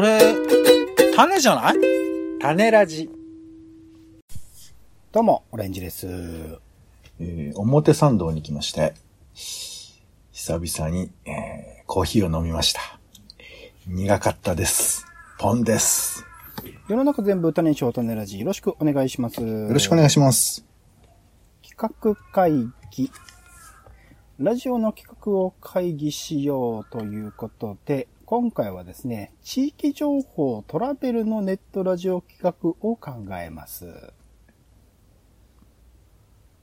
それ、種じゃない？種ラジ。どうも、オレンジです。えー表参道に来まして、久々に、えーコーヒーを飲みました。苦かったです。ポンです。世の中全部種にしよう種ラジ。よろしくお願いします。よろしくお願いします。企画会議。ラジオの企画を会議しようということで、今回はですね、地域情報トラベルのネットラジオ企画を考えます。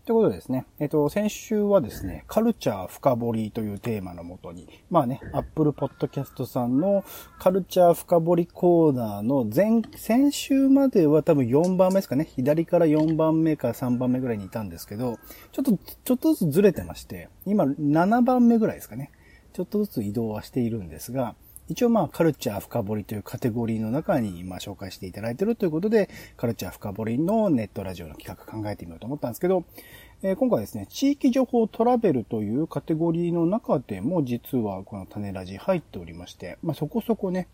ということでですね、えっと、先週はですね、カルチャー深掘りというテーマのもとに、まあね、Apple Podcast さんのカルチャー深掘りコーナーの前、先週までは多分4番目ですかね、左から4番目か3番目ぐらいにいたんですけど、ちょっと、ちょっとずつずれてまして、今7番目ぐらいですかね、ちょっとずつ移動はしているんですが、一応まあカルチャー深掘りというカテゴリーの中にまあ紹介していただいてるということで、カルチャー深掘りのネットラジオの企画考えてみようと思ったんですけど、えー今回ですね、地域情報トラベルというカテゴリーの中でも実はこの種ラジ入っておりまして、まあそこそこね、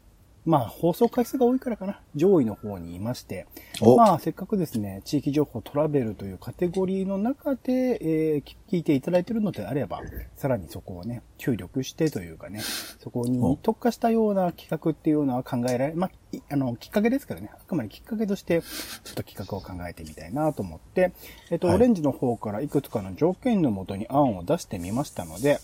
まあ放送回数が多いからかな、上位の方にいまして、お。まあせっかくですね、地域情報トラベルというカテゴリーの中で、えー聞いていただいているのであれば、さらにそこをね、注力してというかね、そこに特化したような企画っていうのは考えられ、まあ、いあの、きっかけですからね、あくまできっかけとして、ちょっと企画を考えてみたいなと思って、えっと、はい。オレンジの方からいくつかの条件のもとに案を出してみましたので、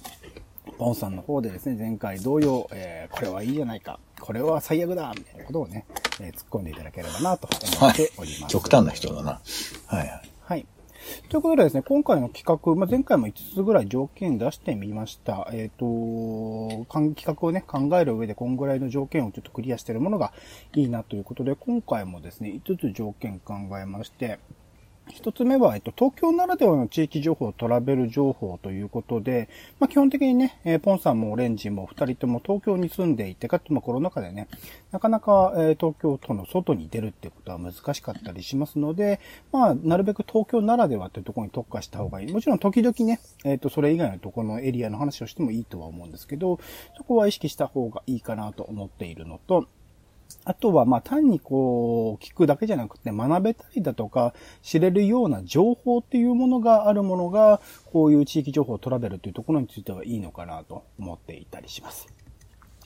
ポンさんの方でですね、前回同様、えーこれはいいじゃないか、これは最悪だ、みたいなことをね、えー突っ込んでいただければなと思はっておりいます。。極端な人だな。はいはい。はい。ということでですね、今回の企画、まあ、前回も5つぐらい条件出してみました。えっ、と、かん企画をね、考える上でこんぐらいの条件をちょっとクリアしているものがいいなということで、今回もですね、5つ条件考えまして、一つ目は、えっと、東京ならではの地域情報、トラベル情報ということで、まあ、基本的にね、えーポンさんもオレンジも二人とも東京に住んでいて、かつ、まあ、コロナ禍でね、なかなか、えー東京都の外に出るってことは難しかったりしますので、まあ、なるべく東京ならではってところに特化した方がいい。もちろん、時々ね、えっ、と、それ以外のところのエリアの話をしてもいいとは思うんですけど、そこは意識した方がいいかなと思っているのと、あとは、ま、単にこう、聞くだけじゃなくて、学べたりだとか、知れるような情報っていうものがあるものが、こういう地域情報トラベルというところについてはいいのかなと思っていたりします。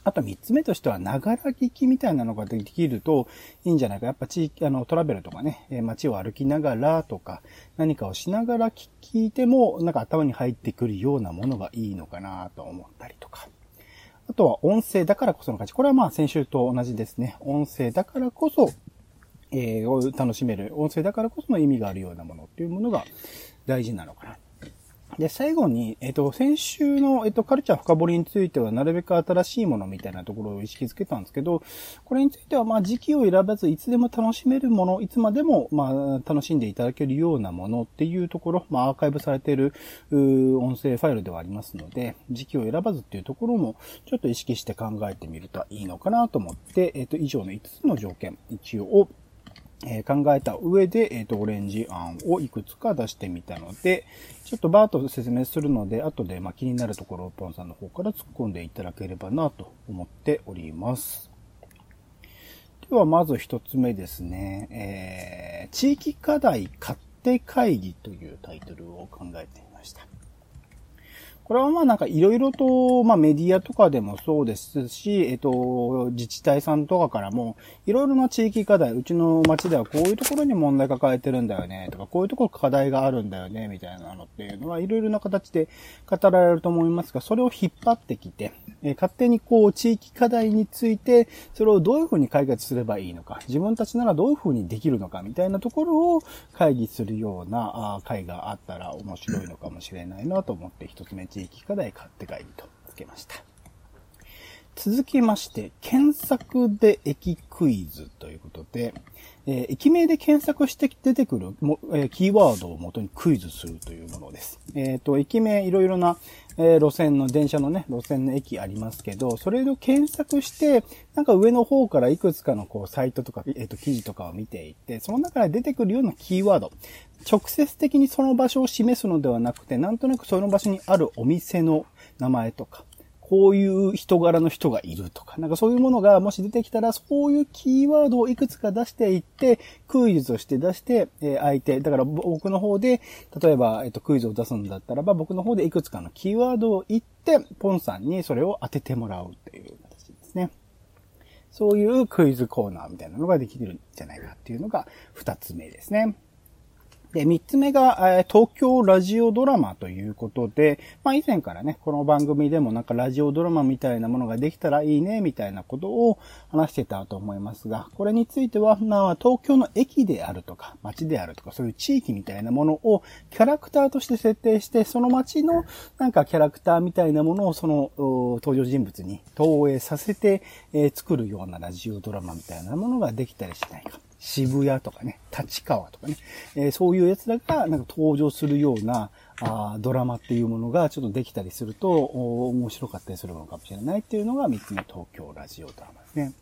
あと三つ目としては、ながら聞きみたいなのができるといいんじゃないか。やっぱ地域、あの、トラベルとかね、街を歩きながらとか、何かをしながら聞いても、なんか頭に入ってくるようなものがいいのかなと思ったりとか。あとは音声だからこその価値。これはまあ先週と同じですね。音声だからこそ、えー楽しめる。音声だからこその意味があるようなものっていうものが大事なのかな。で、最後に、えっ、と、先週の、えっ、と、カルチャー深掘りについては、なるべく新しいものみたいなところを意識づけたんですけど、これについては、まあ、時期を選ばず、いつでも楽しめるもの、いつまでも、まあ、楽しんでいただけるようなものっていうところ、まあ、アーカイブされている、う音声ファイルではありますので、時期を選ばずっていうところも、ちょっと意識して考えてみるといいのかなと思って、えっ、と、以上の5つの条件、一応、え考えた上で、えっ、と、オレンジ案をいくつか出してみたので、ちょっとバーッと説明するので、後で、まあ、気になるところをポンさんの方から突っ込んでいただければなと思っております。では、まず一つ目ですね。えー、地域課題勝手会議というタイトルを考えてみました。これはまあなんかいろいろと、まあメディアとかでもそうですし、えっと、自治体さんとかからも、いろいろな地域課題、うちの町ではこういうところに問題抱えてるんだよね、とか、こういうところ課題があるんだよね、みたいなのっていうのは、いろいろな形で語られると思いますが、それを引っ張ってきて、え勝手にこう、地域課題について、それをどういうふうに解決すればいいのか、自分たちならどういうふうにできるのか、みたいなところを会議するようなあ会があったら面白いのかもしれないなと思って、一つ目地域課題買って会議とつけました。続きまして、検索で駅クイズということで、えー駅名で検索して出てくるも、えーキーワードを元にクイズするというものです。えっ、と、駅名いろいろな、え路線の、電車のね、路線の駅ありますけど、それを検索して、なんか上の方からいくつかのこう、サイトとか、えっ、と、記事とかを見ていって、その中で出てくるようなキーワード、直接的にその場所を示すのではなくて、なんとなくその場所にあるお店の名前とか、こういう人柄の人がいるとか、なんかそういうものがもし出てきたら、そういうキーワードをいくつか出していって、クイズとして出して、え、相手、だから僕の方で、例えば、えっ、と、クイズを出すんだったらば、僕の方でいくつかのキーワードを言って、ポンさんにそれを当ててもらうっていう形ですね。そういうクイズコーナーみたいなのができるんじゃないかっていうのが二つ目ですね。で、三つ目が、東京ラジオドラマということで、まあ以前からね、この番組でもなんかラジオドラマみたいなものができたらいいね、みたいなことを話してたと思いますが、これについては、まあ東京の駅であるとか、街であるとか、そういう地域みたいなものをキャラクターとして設定して、その街のなんかキャラクターみたいなものをその登場人物に投影させて、えー、作るようなラジオドラマみたいなものができたりしないか。渋谷とかね、立川とかね、えー、そういう奴らがなんか登場するようなあドラマっていうものがちょっとできたりすると面白かったりするのかもしれないっていうのが3つ目東京ラジオドラマですね。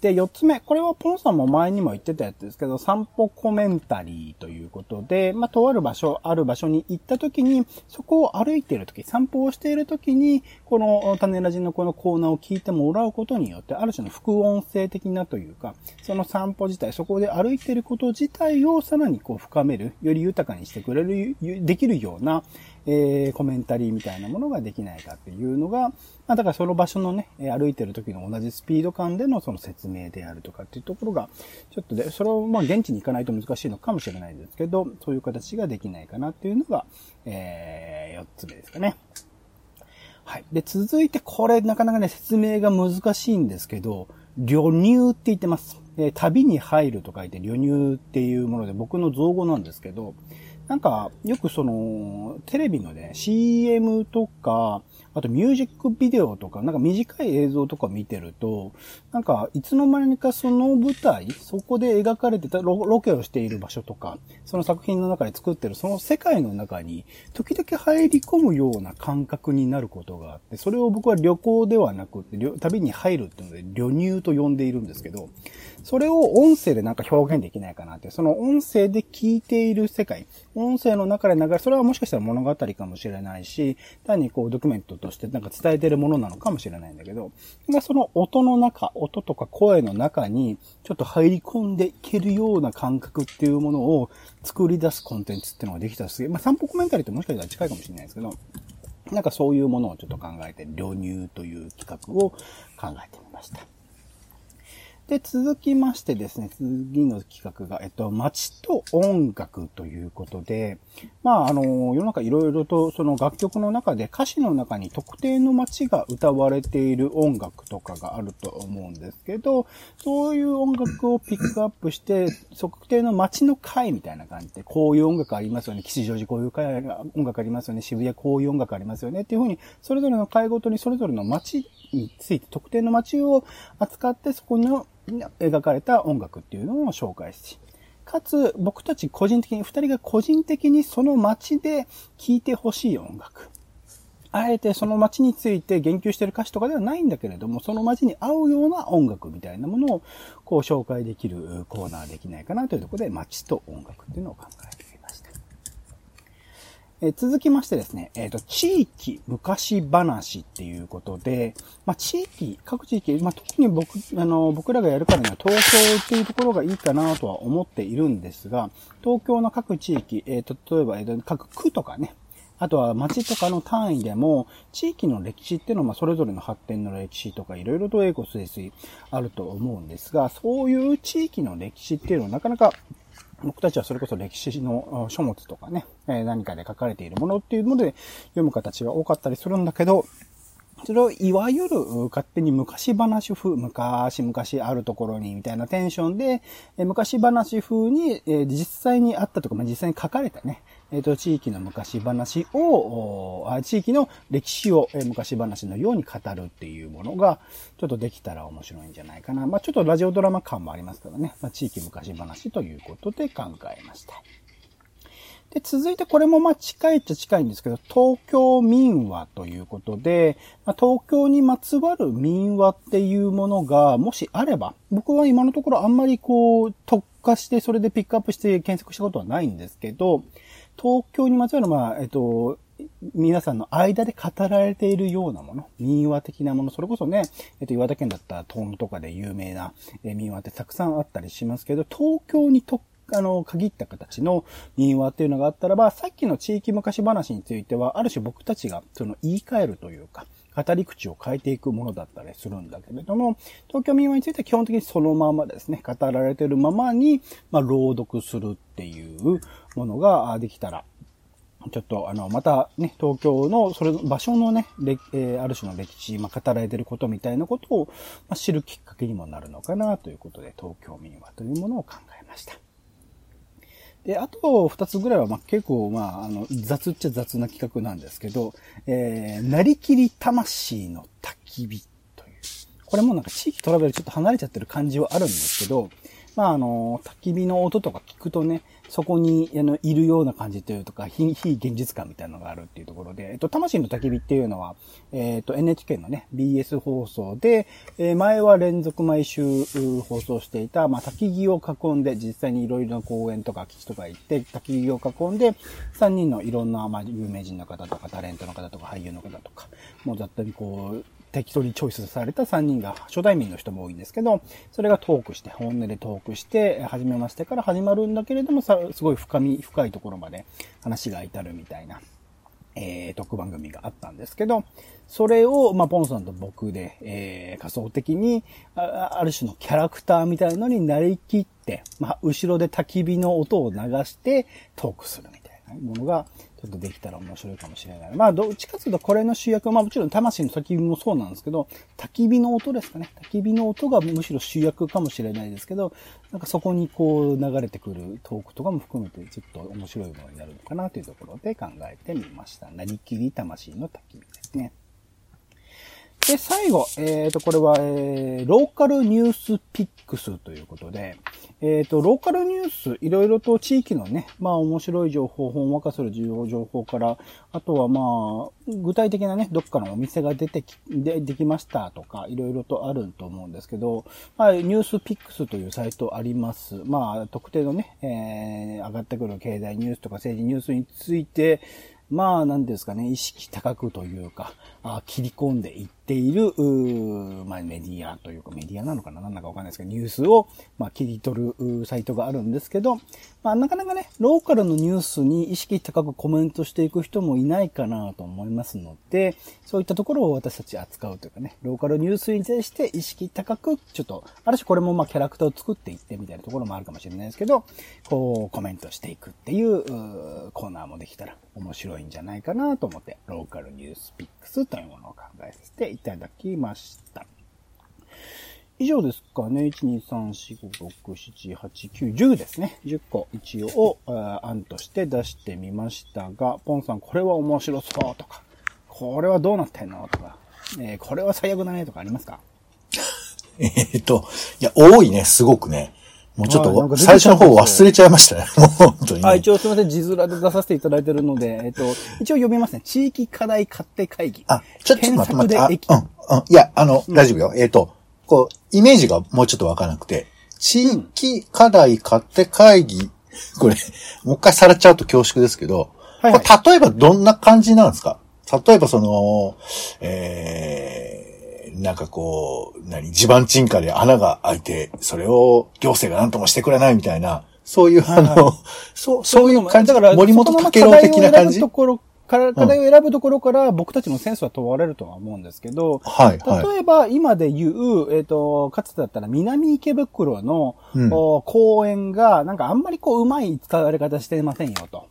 で、4つ目。これはポンさんも前にも言ってたやつですけど、散歩コメンタリーということで、まあ、とある場所、ある場所に行った時に、そこを歩いている時、散歩をしている時に、この種ラジのこのコーナーを聞いてもらうことによって、ある種の副音声的なというか、その散歩自体、そこで歩いてること自体をさらにこう深める、より豊かにしてくれる、できるような、えー、コメンタリーみたいなものができないかっていうのが、まあだからその場所のね、歩いてる時の同じスピード感でのその説明であるとかっていうところが、ちょっとで、それをまあ現地に行かないと難しいのかもしれないですけど、そういう形ができないかなっていうのが、えー、4つ目ですかね。はい。で、続いてこれなかなかね、説明が難しいんですけど、旅入って言ってます。え旅に入ると書いて旅入っていうもので僕の造語なんですけど、なんか、よくその、テレビのね、CM とか、あとミュージックビデオとか、なんか短い映像とか見てると、なんか、いつの間にかその舞台、そこで描かれてたロケをしている場所とか、その作品の中で作ってるその世界の中に、時々入り込むような感覚になることがあって、それを僕は旅行ではなくて、旅に入るっていうので、旅入と呼んでいるんですけど、それを音声でなんか表現できないかなって、その音声で聞いている世界、音声の中で流れ、それはもしかしたら物語かもしれないし、単にこうドキュメントとしてなんか伝えてるものなのかもしれないんだけど、その音の中、音とか声の中にちょっと入り込んでいけるような感覚っていうものを作り出すコンテンツっていうのができたらすげえ、まあ散歩コメンタリーってもしかしたら近いかもしれないですけど、なんかそういうものをちょっと考えて、流入という企画を考えてみました。で、続きましてですね、次の企画が、えっと、街と音楽ということで、まあ、あの、世の中いろいろとその楽曲の中で歌詞の中に特定の街が歌われている音楽とかがあると思うんですけど、そういう音楽をピックアップして、特定の街の会みたいな感じで、こういう音楽ありますよね、吉祥寺こういう会音楽ありますよね、渋谷こういう音楽ありますよね、っていうふうに、それぞれの会ごとにそれぞれの街について、特定の街を扱って、そこの描かれた音楽っていうのを紹介し、かつ僕たち個人的に、二人が個人的にその街で聴いてほしい音楽。あえてその街について言及してる歌詞とかではないんだけれども、その街に合うような音楽みたいなものをこう紹介できるコーナーできないかなというところで街と音楽っていうのを考えてえ続きましてですね、えっ、ー、と、地域昔話っていうことで、まあ、地域、各地域、まあ、特に僕、あの、僕らがやるからには東京っていうところがいいかなとは思っているんですが、東京の各地域、えっ、ー、と、例えば、えー、各区とかね、あとは町とかの単位でも、地域の歴史っていうのは、まそれぞれの発展の歴史とか、いろいろと英語推推あると思うんですが、そういう地域の歴史っていうのはなかなか僕たちはそれこそ歴史の書物とかね、何かで書かれているものっていうので読む形が多かったりするんだけど、それをいわゆる勝手に昔話風、昔々あるところにみたいなテンションで、昔話風に実際にあったとか、まあ、実際に書かれたね、えっ、ー、と、地域の昔話を、地域の歴史を、え昔話のように語るっていうものが、ちょっとできたら面白いんじゃないかな。まあ、ちょっとラジオドラマ感もありますからね。まあ、地域昔話ということで考えました。で、続いてこれもまあ近いっちゃ近いんですけど、東京民話ということで、まあ、東京にまつわる民話っていうものが、もしあれば、僕は今のところあんまりこう、特化して、それでピックアップして検索したことはないんですけど、東京にまつわる、まあ、えっと、皆さんの間で語られているようなもの、民話的なもの、それこそね、えっと、岩手県だったらトンとかで有名な、え民話ってたくさんあったりしますけど、東京にとあの、限った形の民話っていうのがあったらば、さっきの地域昔話については、ある種僕たちがその言い換えるというか、語り口を変えていくものだったりするんだけれども、東京民話については基本的にそのままですね、語られているままに、まあ、朗読するっていうものができたら、ちょっと、あの、またね、東京の、それ、場所のね、えー、ある種の歴史、まあ、語られてることみたいなことを、まあ、知るきっかけにもなるのかな、ということで、東京民話というものを考えました。で、あと二つぐらいは、まあ、結構、まあ、あの、雑っちゃ雑な企画なんですけど、えー、なりきり魂の焚き火という。これもなんか地域トラベルちょっと離れちゃってる感じはあるんですけど、まあ、あの、焚き火の音とか聞くとね、そこに、あの、いるような感じというとか、非、非現実感みたいなのがあるっていうところで、えっと、魂の焚き火っていうのは、えっと、NHK のね、BS 放送で、えー、前は連続毎週放送していた、まあ、焚き木を囲んで、実際にいろいろな公園とか基地とか行って、焚き木を囲んで、3人のいろんな、まあ、有名人の方とか、タレントの方とか、俳優の方とか、もうざっとにこう、適当にチョイスされた3人が初対面の人も多いんですけど、それがトークして、本音でトークして、始めましてから始まるんだけれども、さすごい深み、深いところまで話が至るみたいな、えー、特番組があったんですけど、それを、まあ、ポンさんと僕で、えー、仮想的にあ、ある種のキャラクターみたいのになりきって、まあ、後ろで焚き火の音を流してトークするみたいな。ものが、ちょっとできたら面白いかもしれない。まあ、どっちかというとこれの主役は、まあもちろん魂の焚き火もそうなんですけど、焚き火の音ですかね。焚き火の音がむしろ主役かもしれないですけど、なんかそこにこう流れてくるトークとかも含めてちょっと面白いものになるのかなというところで考えてみました。なりきり魂の焚き火ですね。で、最後、えっ、ー、と、これは、えー、ローカルニュースピックスということで、えっ、ー、と、ローカルニュース、いろいろと地域のね、まあ面白い情報、ほんわかする重要情報から、あとはまあ、具体的なね、どっかのお店が出てき、で、できましたとか、いろいろとあると思うんですけど、まあ、ニュースピックスというサイトあります。まあ、特定のね、えー、上がってくる経済ニュースとか政治ニュースについて、まあ、なんですかね、意識高くというか、あ切り込んでいっている、まあ、メディアというか、メディアなのかな？なんだかわかんないですけど、ニュースを、まあ、切り取るサイトがあるんですけど、まあ、なかなかね、ローカルのニュースに意識高くコメントしていく人もいないかなと思いますので、そういったところを私たち扱うというかね、ローカルニュースに対して意識高く、ちょっと、ある種これもまあ、キャラクターを作っていってみたいなところもあるかもしれないですけど、こう、コメントしていくっていうコーナーもできたら面白いんじゃないかなと思って、ローカルニュースピックスというものを考えさせていただきました。以上ですかね。1、2、3、4、5、6、7、8、9、10ですね。10個一応案として出してみましたが、ポンさんこれは面白そうとか、これはどうなってんのとか、えー、これは最悪だねとかありますか？えっと、いや、多いね、すごくね。もうちょっと、最初の方忘れちゃいましたね。もう本当に、ね。あ、一応すみません、字面で出させていただいてるので、えっと、一応読みますね。地域課題勝手会議。あ、ちょっと待って待って。あ、うん、うん。いや、あの、うん、大丈夫よ。えっ、ー、と、こう、イメージがもうちょっとわからなくて、地域課題勝手会議、これ、もう一回さらっちゃうと恐縮ですけど、はいはい、例えばどんな感じなんですか？例えばその、えー、なんかこう、何、地盤沈下で穴が開いて、それを行政が何ともしてくれないみたいな、そういう、あの、そう、そういう感じ。だから、森本武郎的な感じ？ところから、課題を選ぶところから僕たちのセンスは問われるとは思うんですけど、はい、はい、例えば今で言う、えっ、ー、と、かつてだったら南池袋の、うん、公園が、なんかあんまりこう、うまい使われ方してませんよと。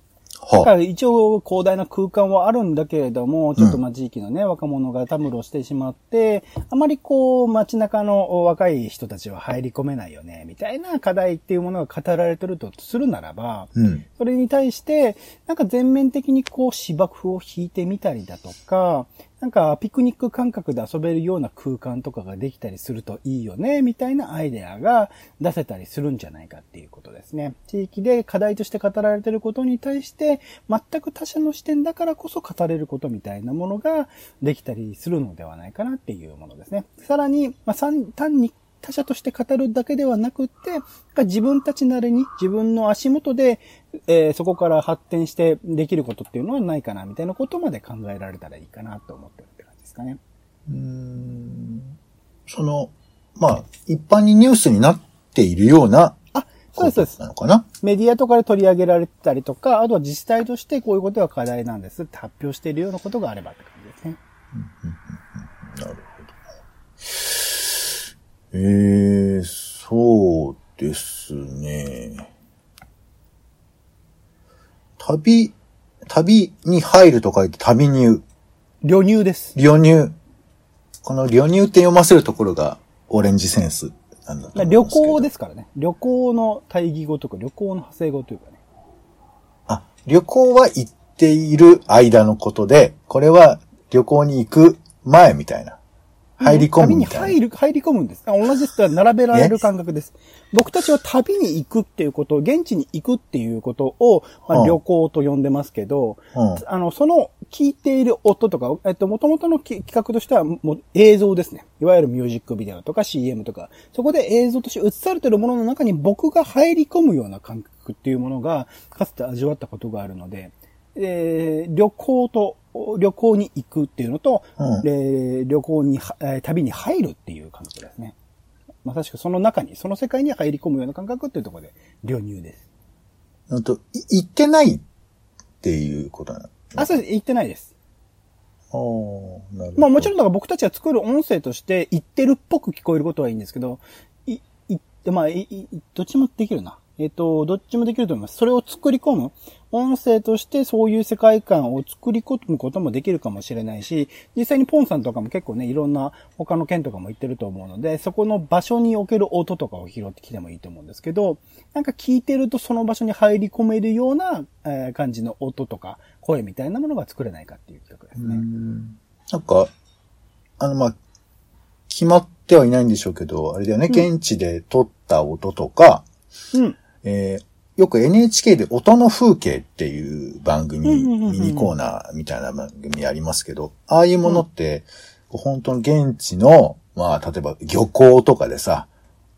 だから一応広大な空間はあるんだけれども、ちょっとまあ地域のね、うん、若者がたむろしてしまって、あまりこう街中の若い人たちは入り込めないよね、みたいな課題っていうものが語られてるとするならば、うん、それに対して、なんか全面的にこう芝生を引いてみたりだとか、なんかピクニック感覚で遊べるような空間とかができたりするといいよね、みたいなアイデアが出せたりするんじゃないかっていうことですね。地域で課題として語られてることに対して、全く他者の視点だからこそ語れることみたいなものができたりするのではないかなっていうものですね。さらに、まあ、単に他者として語るだけではなくって、自分たちなりに自分の足元で、えーそこから発展してできることっていうのはないかな、みたいなことまで考えられたらいいかなと思ってるって感じですかね。うーんその、まあ、一般にニュースになっているようなあ、そうです、そうですな。のかな？メディアとかで取り上げられてたりとか、あとは自治体としてこういうことが課題なんですって発表しているようなことがあればって感じですね。なるほど。ええそうですね。旅、旅に入ると書いて旅入。旅入です。旅入。この旅入って読ませるところがオレンジセンスなんだと旅。行ですからね。旅行の対義語とか旅行の派生語というかね。あ、旅行は行っている間のことで、これは旅行に行く前みたいな。入り込む旅にみたいな。入る、入り込むんです。あ同じです。並べられる感覚です。僕たちは旅に行くっていうこと、現地に行くっていうことを、まあ、はあ旅行と呼んでますけど、うんあの、その聞いている音とか、えっと、元々のき企画としては、もう映像ですね。いわゆるミュージックビデオとか CM とか、そこで映像として映されているものの中に僕が入り込むような感覚っていうものが、かつて味わったことがあるので、えー旅行と、旅行に行くっていうのと、うんえー旅行には、えー旅に入るっていう感覚ですね。まさしくその中に、その世界に入り込むような感覚っていうところで、旅入です。うんと、い行ってないっていうことなの？あ、そうです。行ってないです。ああ、なるほど。まあもちろんだから僕たちが作る音声として言ってるっぽく聞こえることはいいんですけど、い、いって、まあ、い、い、どっちもできるな。えっ、と、どっちもできると思います。それを作り込む。音声としてそういう世界観を作り込むこともできるかもしれないし、実際にポンさんとかも結構ね、いろんな他の県とかも行ってると思うので、そこの場所における音とかを拾ってきてもいいと思うんですけど、なんか聞いてるとその場所に入り込めるような、えー感じの音とか声みたいなものが作れないかっていう企画ですね。うんなんか、あの、まあ、決まってはいないんでしょうけど、あれだよね、現地で撮った音とか、うん。えーよく NHK で音の風景っていう番組、ミニコーナーみたいな番組ありますけど、ああいうものって、こう本当の現地の、まあ、例えば漁港とかでさ、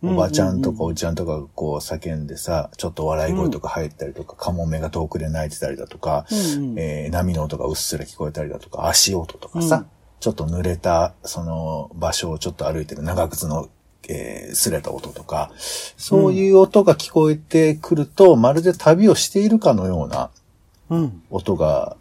おばちゃんとかおじちゃんとかがこう叫んでさ、ちょっと笑い声とか入ったりとか、カモメが遠くで鳴いてたりだとか、うんうん。えー波の音がうっすら聞こえたりだとか、足音とかさ、うん。ちょっと濡れた、その場所をちょっと歩いてる長靴の、えー、擦れた音とか、そういう音が聞こえてくると、まるで旅をしているかのような。音が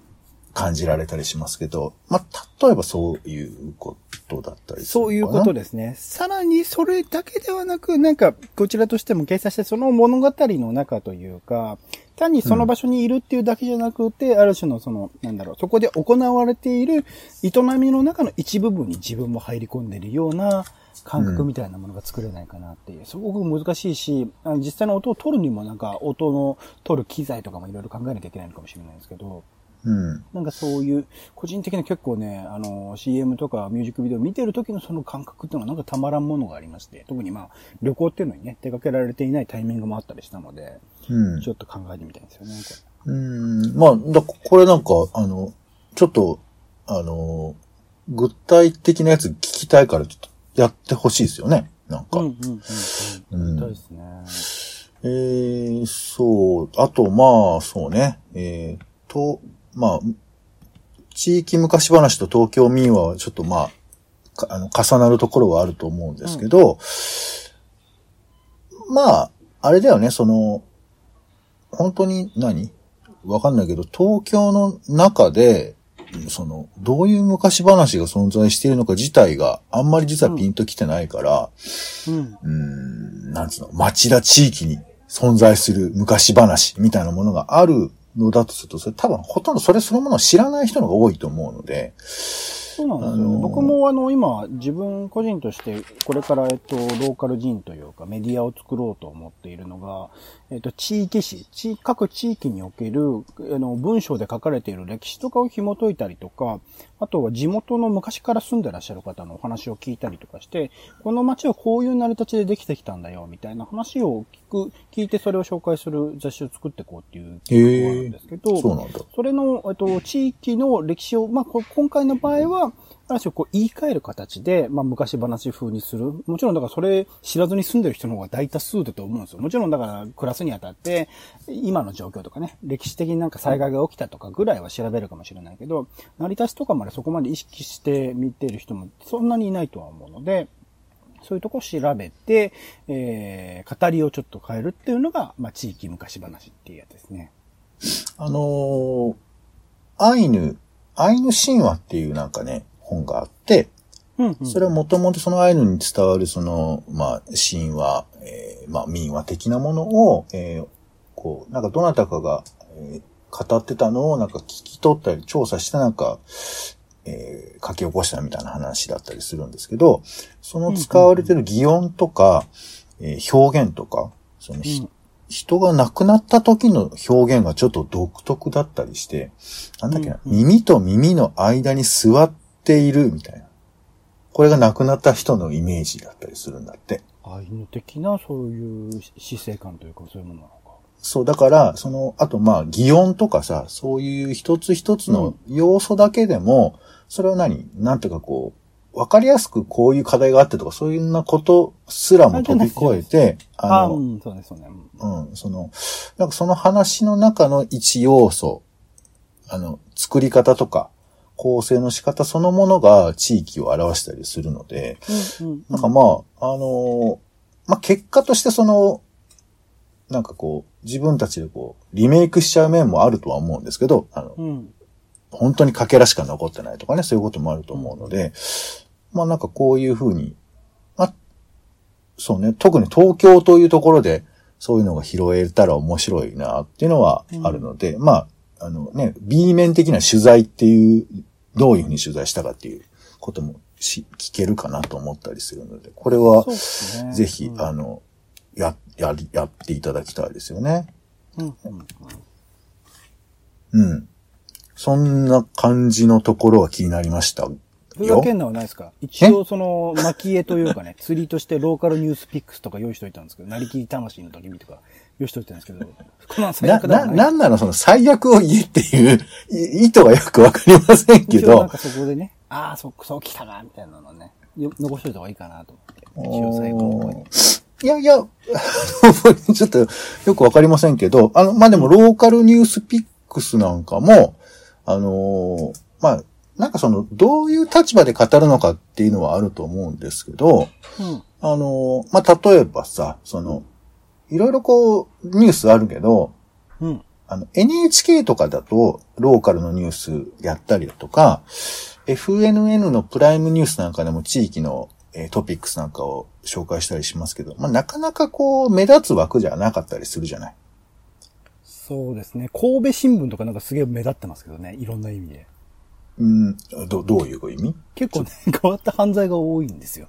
感じられたりしますけど、まあ、例えばそういうことだったりするそういうことですね。さらにそれだけではなく、なんか、こちらとしても掲載して、その物語の中というか、単にその場所にいるっていうだけじゃなくて、ある種のその、なんだろう、そこで行われている営みの中の一部分に自分も入り込んでいるような感覚みたいなものが作れないかなっていう、すごく難しいし、あの実際の音を取るにもなんか音の取る機材とかもいろいろ考えなきゃいけないのかもしれないですけど、うん。なんかそういう、個人的に結構ね、あの、CM とかミュージックビデオ見てる時のその感覚っていうのはなんかたまらんものがありまして、特にまあ、旅行っていうのにね、出かけられていないタイミングもあったりしたので、うんちょっと考えてみたいんですよね、こうん。まあ、だこれなんか、あの、ちょっと、あの、具体的なやつ聞きたいから、ちょっとやってほしいですよね。なんか。れ。うん、うん、うん。うんそうですね。えー、そう。あと、まあ、そうね。えー、と、まあ、地域昔話と東京民話はちょっとまあ、かあの、重なるところはあると思うんですけど、まあ、あれだよね、その、本当に何？わかんないけど、東京の中で、その、どういう昔話が存在しているのか自体があんまり実はピンと来てないから、うん。うん、なんつうの、町田地域に存在する昔話みたいなものがあるのだとすると、それ多分ほとんどそれそのものを知らない人のが多いと思うので、そうなんですよね。あのー僕もあの、今、自分個人として、これから、えっと、ローカル人というか、メディアを作ろうと思っているのが、えっと、地域史、地各地域における、あの、文章で書かれている歴史とかを紐解いたりとか、あとは地元の昔から住んでらっしゃる方のお話を聞いたりとかして、この街はこういう成り立ちでできてきたんだよ、みたいな話を聞く、聞いてそれを紹介する雑誌を作っていこうっていうのがあるんですけど、そうなんだ。それの、えっと、地域の歴史を、まあ、こ今回の場合は、ある種こう言い換える形で、まあ昔話風にする。もちろんだからそれ知らずに住んでる人の方が大多数だと思うんですよ。もちろんだから暮らすにあたって、今の状況とかね、歴史的になんか災害が起きたとかぐらいは調べるかもしれないけど、成り立ちとかまでそこまで意識して見てる人もそんなにいないとは思うので、そういうとこ調べて、えー、語りをちょっと変えるっていうのが、まあ地域昔話っていうやつですね。あのー、アイヌ、アイヌ神話っていうなんかね、本があって、それはもともとそのアイヌに伝わるその、まあ、神話、えー、まあ、民話的なものを、えー、こう、なんかどなたかが、えー、語ってたのをなんか聞き取ったり調査してなんか、えー、書き起こしたみたいな話だったりするんですけど、その使われてる擬音とか、えー、表現とか、その、うん、人が亡くなった時の表現がちょっと独特だったりして、なんだっけな、うんうん、耳と耳の間に座っているみたいな。これが亡くなった人のイメージだったりするんだって。アイヌ的なそういう死生観というかそういうものなのか。そう、だから、その、あとまあ、擬音とかさ、そういう一つ一つの要素だけでも、うん、それは何？なんていうかこう、わかりやすくこういう課題があってとか、そういうなことすらも飛び越えて、あの、うん、そうですね。うん、その、なんかその話の中の一要素、あの、作り方とか、構成の仕方そのものが地域を表したりするので、うんうん、なんかまあ、あの、まあ結果としてその、なんかこう、自分たちでこう、リメイクしちゃう面もあるとは思うんですけど、あの、うん、本当にかけらしか残ってないとかね、そういうこともあると思うので、まあなんかこういうふうに、まあ、そうね、特に東京というところでそういうのが拾えたら面白いなっていうのはあるので、うん、まあ、あのね、B 面的な取材っていう、どういうふうに取材したかっていうこともし聞けるかなと思ったりするので、これは、ぜひ、うん、あの、や、やり、やっていただきたいですよね。うん。うん。そんな感じのところが気になりましたふざけんのはないですか？一応その、巻絵というかね、釣りとしてローカルニュースピックスとか用意しといたんですけど、なりきり魂の時見とか用意しといたんですけど、この最悪だな、な、なんなのその最悪を言えっていう意図がよくわかりませんけど。なんかそこでね、ああ、そ、そう来たな、みたいなのね、残しといた方がいいかなと思って。一応最後の方に。いやいや、ちょっとよくわかりませんけど、あの、まあ、でもローカルニュースピックスなんかも、あのー、まあ、なんかその、どういう立場で語るのかっていうのはあると思うんですけど、うん、あの、まあ、例えばさ、その、いろいろこう、ニュースあるけど、うん、あの、NHK とかだと、ローカルのニュースやったりだとか、FNN のプライムニュースなんかでも地域の、えトピックスなんかを紹介したりしますけど、まあ、なかなかこう、目立つ枠じゃなかったりするじゃない？そうですね。神戸新聞とかなんかすげえ目立ってますけどね。いろんな意味で。うん、ど、どういう意味？結構ね、変わった犯罪が多いんですよ。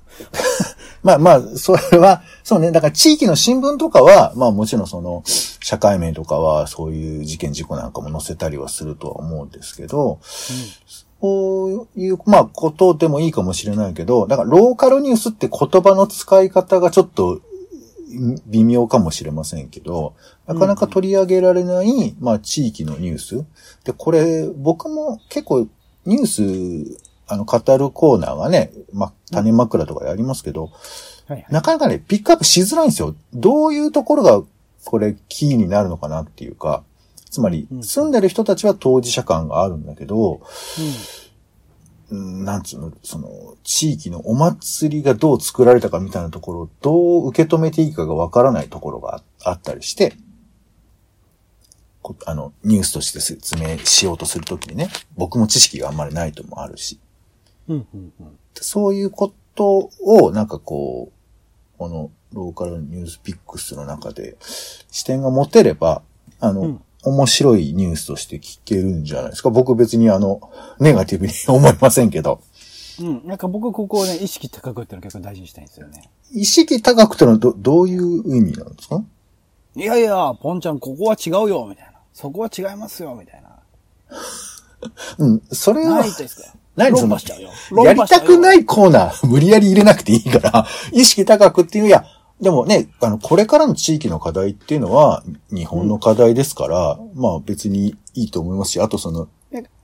まあまあ、それは、そうね、だから地域の新聞とかは、まあもちろんその、社会面とかはそういう事件事故なんかも載せたりはするとは思うんですけど、うん、そういう、まあことでもいいかもしれないけど、だからローカルニュースって言葉の使い方がちょっと微妙かもしれませんけど、なかなか取り上げられない、まあ地域のニュース。で、これ、僕も結構ニュース、あの、語るコーナーがね、ま、種枕とかやりますけど、はいはい、なかなかね、ピックアップしづらいんですよ。どういうところが、これ、キーになるのかなっていうか、つまり、住んでる人たちは当事者感があるんだけど、うん、なんつうの、その、地域のお祭りがどう作られたかみたいなところをどう受け止めていいかがわからないところがあったりして、あの、ニュースとして説明しようとするときにね、僕も知識があんまりないともあるし。うんうんうん、そういうことを、なんかこう、このローカルニュースピックスの中で視点が持てれば、あの、うん、面白いニュースとして聞けるんじゃないですか。僕別にあの、ネガティブに思いませんけど。うん。なんか僕ここをね、意識高くっていうの結構大事にしたいんですよね。意識高くってのはど、どういう意味なんですか？いやいや、ポンちゃんここは違うよ、みたいな。そこは違いますよ、みたいな。うん、それは。ないですか？何その、やりたくないコーナー、無理やり入れなくていいから、意識高くっていう、いや、でもね、あの、これからの地域の課題っていうのは、日本の課題ですから、うん、まあ別にいいと思いますし、あとその、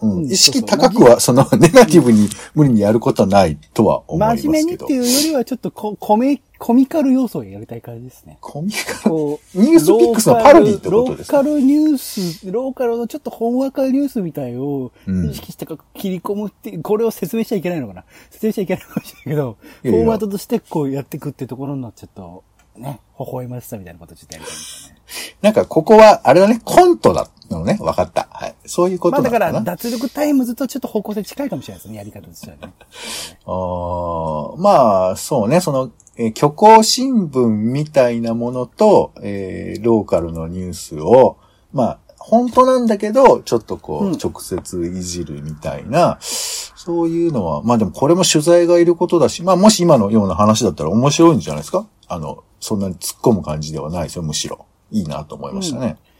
うん、意識高くは、その、ネガティブに無理にやることはないとは思いますけど。真面目にっていうよりは、ちょっとこコミ、コミカル要素をやりたい感じですね。コミカル？ニュースピックスのパロディってことですか？ローカルニュース、ローカルのちょっとほんわかニュースみたいを意識して切り込むって、これを説明しちゃいけないのかな？説明しちゃいけないかもしれないけど、フォーマットとしてこうやっていくってところのちょっと、ね、微笑ましさみたいなことちょっとやりたいんですよね。なんか、ここは、あれだね、コントだのね。わかった。はい。そういうことなのかな？まあだから、脱力タイムズとちょっと方向性近いかもしれないですね、やり方としてはね。あまあ、そうね、その、えー、虚構新聞みたいなものと、えー、ローカルのニュースを、まあ、本当なんだけど、ちょっとこう、直接いじるみたいな、そういうのは、まあでもこれも取材がいることだし、まあもし今のような話だったら面白いんじゃないですか？あの、そんなに突っ込む感じではないですよ、むしろ。いいなと思いましたね。うん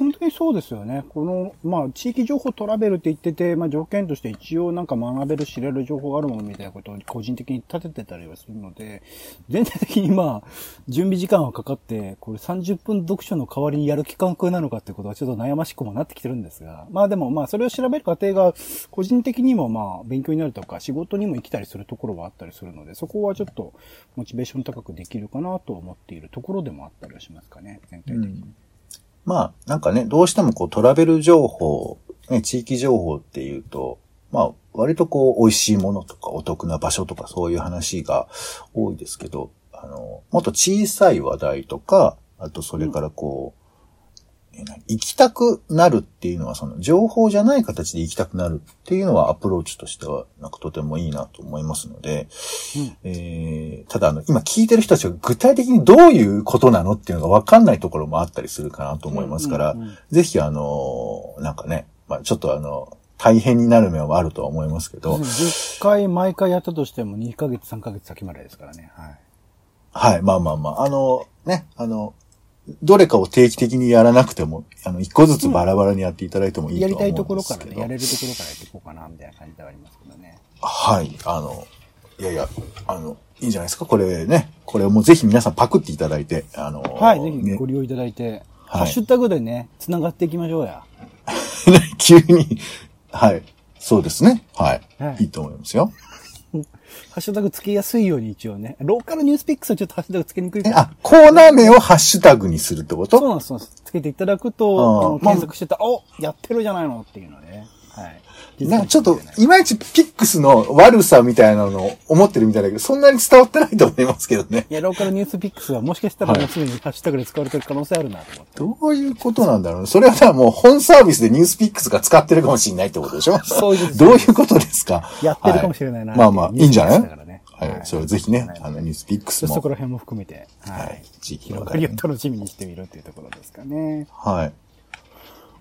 本当にそうですよね。この、まあ、地域情報トラベルって言ってて、まあ、条件として一応なんか学べる、知れる情報があるものみたいなことを個人的に立ててたりはするので、全体的にまあ、準備時間はかかって、これ30分読書の代わりにやる期間空なのかってことはちょっと悩ましくもなってきてるんですが、まあでもまあ、それを調べる過程が、個人的にもまあ、勉強になるとか、仕事にも生きたりするところはあったりするので、そこはちょっと、モチベーション高くできるかなと思っているところでもあったりはしますかね、全体的に。うんまあ、なんかね、どうしてもこうトラベル情報、ね、地域情報っていうと、まあ、割とこう、美味しいものとかお得な場所とかそういう話が多いですけど、あの、もっと小さい話題とか、あとそれからこう、行きたくなるっていうのは、その情報じゃない形で行きたくなるっていうのはアプローチとしては、なんかとてもいいなと思いますので、うん、えー、ただあの、今聞いてる人たちが具体的にどういうことなのっていうのがわかんないところもあったりするかなと思いますから、ぜひあの、なんかね、まあちょっとあの、大変になる面はあるとは思いますけど。10回毎回やったとしても2ヶ月3ヶ月先までですからね。はい。はい、まあまあまあ。あの、ね、あの、どれかを定期的にやらなくても、あの、一個ずつバラバラにやっていただいてもいいと思うんですけど、うん、やりたいところからね、やれるところからやっていこうかな、みたいな感じではありますけどね。はい、あの、いやいや、あの、いいんじゃないですかこれね。これをもうぜひ皆さんパクっていただいて、あのはい、ぜひご利用いただいて、はい、ハッシュタグでね、繋がっていきましょうや。急に、はい。そうですね。はい。はい、いいと思いますよ。ハッシュタグつけやすいように一応ね。ローカルニュースピックスはちょっとハッシュタグつけにくいから。あ、コーナー名をハッシュタグにするってこと？そうなんです。つけていただくと、あの検索してたら、おやってるじゃないのっていうのね。はい。なんかちょっと、いまいちピックスの悪さみたいなのを思ってるみたいだけど、そんなに伝わってないと思いますけどね。いや、ローカルニュースピックスはもしかしたらもうすでにハッシュタグで使われてる可能性あるなと思って。どういうことなんだろうそれはさ、もう本サービスでニュースピックスが使ってるかもしれないってことでしょそういうどういうことですか？やってるかもしれないな、はい、まあまあ、いいんじゃない？はい。それぜひね、あの、ニュースピックスも。そこら辺も含めて、はい。広がりを楽しみにしてみるっていうところですかね。はい。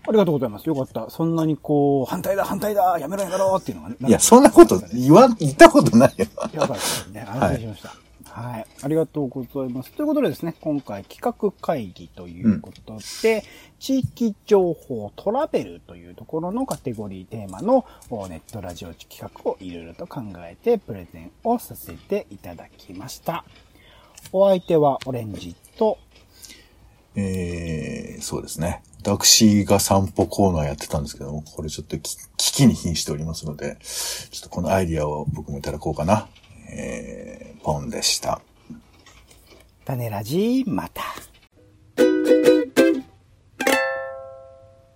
ありがとうございます。よかった。そんなにこう、反対だ、反対だ、やめろやめろっていうのが、ね、いや、そんなこと言わ、言ったことないよ。よかったですね。安心しました。はい、はい。ありがとうございます。ということでですね、今回企画会議ということで、うん、地域情報トラベルというところのカテゴリーテーマのネットラジオ企画をいろいろと考えてプレゼンをさせていただきました。お相手はオレンジと、えー、そうですね。私が散歩コーナーやってたんですけども、これちょっと危機に瀕しておりますので、ちょっとこのアイディアを僕もいただこうかな。えー、ポンでした。種ラジまた。